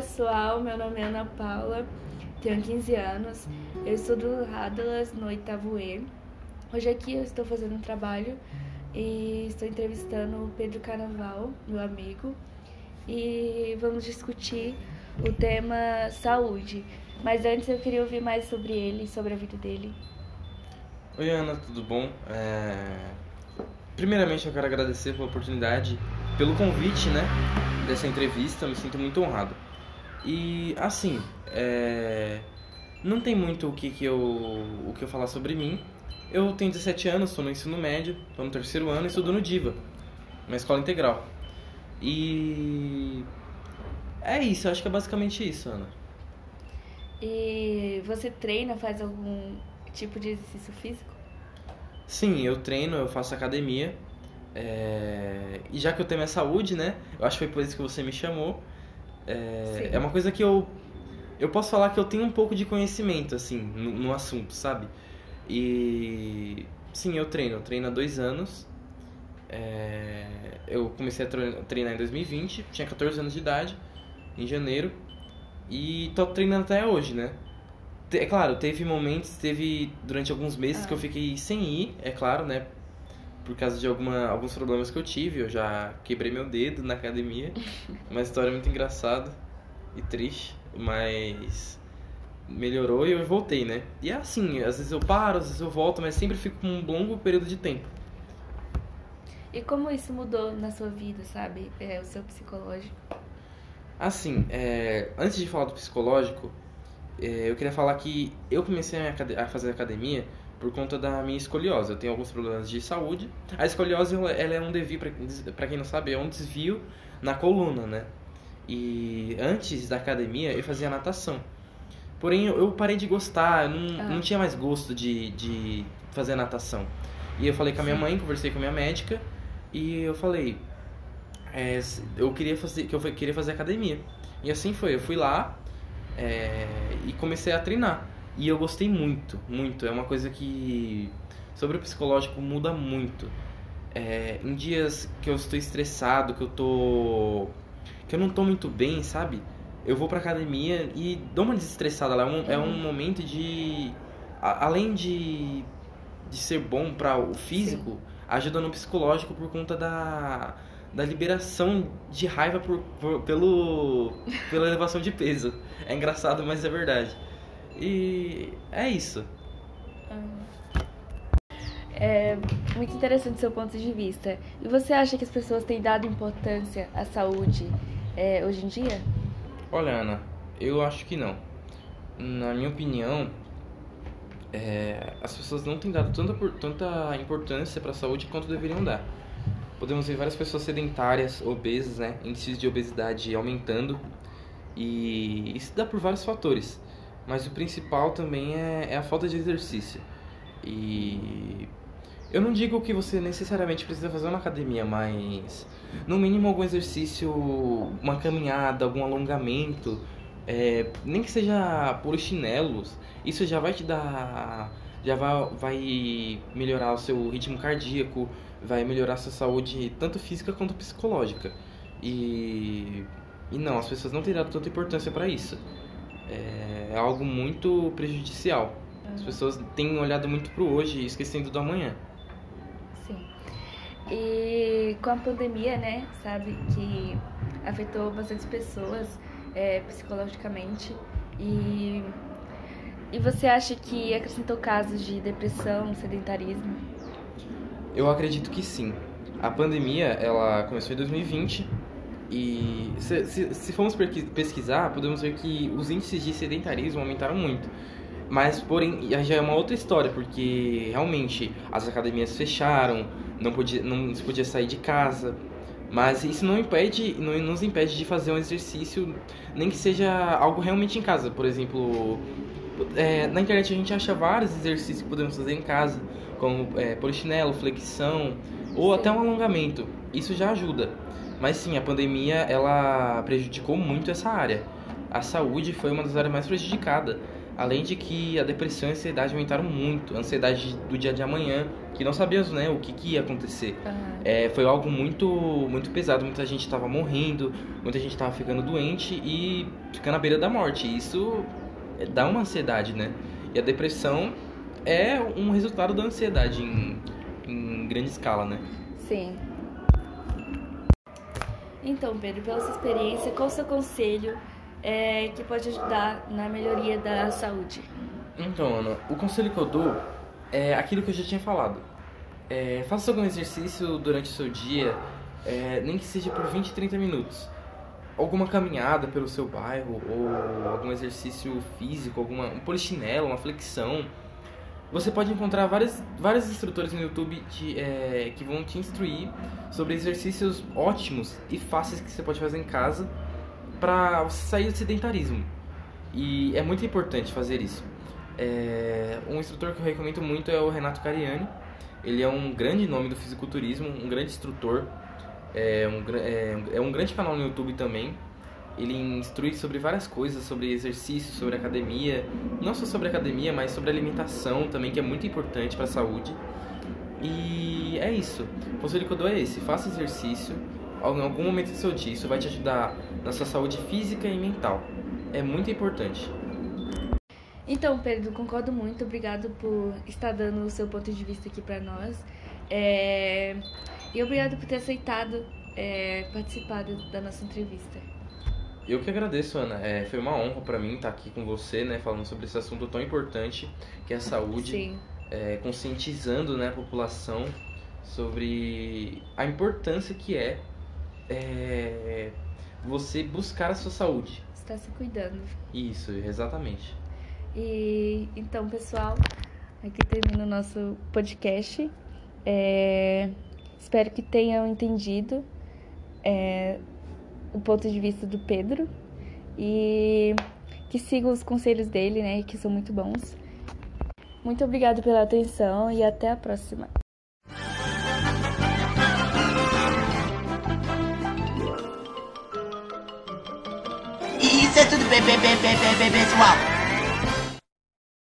pessoal, meu nome é Ana Paula, tenho 15 anos, eu estudo Rádalas no oitavo E. Hoje aqui eu estou fazendo um trabalho e estou entrevistando o Pedro Carnaval, meu amigo, e vamos discutir o tema saúde. Mas antes eu queria ouvir mais sobre ele, sobre a vida dele. Oi Ana, tudo bom? É... Primeiramente eu quero agradecer pela oportunidade, pelo convite, né, dessa entrevista, me sinto muito honrado. E assim, é... não tem muito o que, que eu o que eu falar sobre mim. Eu tenho 17 anos, estou no ensino médio, estou no terceiro ano e estudo no Diva, uma escola integral. E é isso, acho que é basicamente isso, Ana. E você treina, faz algum tipo de exercício físico? Sim, eu treino, eu faço academia. É... E já que eu tenho minha saúde, né? Eu acho que foi por isso que você me chamou. É, é uma coisa que eu. Eu posso falar que eu tenho um pouco de conhecimento, assim, no, no assunto, sabe? E. Sim, eu treino. Eu treino há dois anos. É... Eu comecei a treinar em 2020, tinha 14 anos de idade, em janeiro. E tô treinando até hoje, né? É claro, teve momentos, teve durante alguns meses ah. que eu ah. fiquei sem ir, é claro, né? Por causa de alguma, alguns problemas que eu tive. Eu já quebrei meu dedo na academia. Uma história muito engraçada e triste, mas melhorou e eu voltei, né? E é assim, às vezes eu paro, às vezes eu volto, mas sempre fico com um longo período de tempo. E como isso mudou na sua vida, sabe? É, o seu psicológico? Assim, é, antes de falar do psicológico, é, eu queria falar que eu comecei a, fazer academia por conta da minha escoliose. Eu tenho alguns problemas de saúde. A escoliose ela é um desvio, para quem não sabe, é um desvio na coluna, né? E antes da academia eu fazia natação. Porém, eu parei de gostar, eu não, ah. não tinha mais gosto de, de fazer natação. E eu falei com a minha mãe, conversei com a minha médica e eu falei, é, eu queria fazer que eu queria fazer academia. E assim foi, eu fui lá é, e comecei a treinar. E eu gostei muito, muito. É uma coisa que sobre o psicológico muda muito. É, em dias que eu estou estressado, que eu tô que eu não tô muito bem, sabe? Eu vou pra academia e dou uma desestressada lá. É um, é um uhum. momento de a, além de de ser bom para o físico, Sim. ajuda no psicológico por conta da da liberação de raiva por, por, pelo, pela elevação de peso. É engraçado, mas é verdade. E é isso. É muito interessante o seu ponto de vista. E você acha que as pessoas têm dado importância à saúde é, hoje em dia? Olha, Ana, eu acho que não. Na minha opinião, é, as pessoas não têm dado tanta, tanta importância para a saúde quanto deveriam dar podemos ver várias pessoas sedentárias, obesas, né? Índices de obesidade aumentando. E isso dá por vários fatores. Mas o principal também é, é a falta de exercício. E eu não digo que você necessariamente precisa fazer uma academia, mas no mínimo algum exercício, uma caminhada, algum alongamento, é, nem que seja por chinelos, isso já vai te dar, já vai, vai melhorar o seu ritmo cardíaco, vai melhorar sua saúde tanto física quanto psicológica. E, e não, as pessoas não têm dado tanta importância para isso. É, é, algo muito prejudicial. As pessoas têm olhado muito pro hoje e esquecendo do amanhã. Sim. E com a pandemia, né, sabe, que afetou bastante pessoas é, psicologicamente. E, e você acha que acrescentou casos de depressão, sedentarismo? Eu acredito que sim. A pandemia, ela começou em 2020 e se, se, se formos pesquisar, podemos ver que os índices de sedentarismo aumentaram muito. Mas, porém, já é uma outra história, porque realmente as academias fecharam, não, podia, não se podia sair de casa. Mas isso não impede, não nos impede de fazer um exercício, nem que seja algo realmente em casa. Por exemplo, é, na internet a gente acha vários exercícios que podemos fazer em casa como é, polichinelo, flexão ou até um alongamento. Isso já ajuda. Mas sim, a pandemia ela prejudicou muito essa área. A saúde foi uma das áreas mais prejudicadas. Além de que a depressão e a ansiedade aumentaram muito. A ansiedade do dia de amanhã, que não sabíamos né, o que, que ia acontecer. Aham. É, foi algo muito, muito pesado. Muita gente estava morrendo, muita gente estava ficando doente e ficando à beira da morte. Isso é, dá uma ansiedade, né? E a depressão é um resultado da ansiedade em, em grande escala, né? Sim. Então, Pedro, pela sua experiência, qual o seu conselho é, que pode ajudar na melhoria da saúde? Então, Ana, o conselho que eu dou é aquilo que eu já tinha falado. É, faça algum exercício durante o seu dia, é, nem que seja por 20, 30 minutos. Alguma caminhada pelo seu bairro, ou algum exercício físico, alguma, um polichinelo, uma flexão. Você pode encontrar vários, vários instrutores no YouTube de, é, que vão te instruir sobre exercícios ótimos e fáceis que você pode fazer em casa para sair do sedentarismo. E é muito importante fazer isso. É, um instrutor que eu recomendo muito é o Renato Cariani. Ele é um grande nome do fisiculturismo, um grande instrutor. É um, é, é um grande canal no YouTube também. Ele instrui sobre várias coisas, sobre exercício, sobre academia. Não só sobre academia, mas sobre alimentação também, que é muito importante para a saúde. E é isso. O conselho que eu dou é esse: faça exercício em algum momento do seu dia. Isso vai te ajudar na sua saúde física e mental. É muito importante. Então, Pedro, concordo muito. Obrigado por estar dando o seu ponto de vista aqui para nós. É, E obrigado por ter aceitado é, participar da- nossa entrevista. Eu que agradeço, Ana. É, foi uma honra para mim estar aqui com você, né, falando sobre esse assunto tão importante que é a saúde, Sim. é, conscientizando, né, a população sobre a importância que é, é, você buscar a sua saúde. Está se cuidando. Isso, exatamente. E então, pessoal, aqui termina o nosso podcast. É, espero que tenham entendido é, o ponto de vista do Pedro e que sigam os conselhos dele, né? Que são muito bons. Muito obrigada pela atenção e até a próxima. Isso é tudo, pessoal.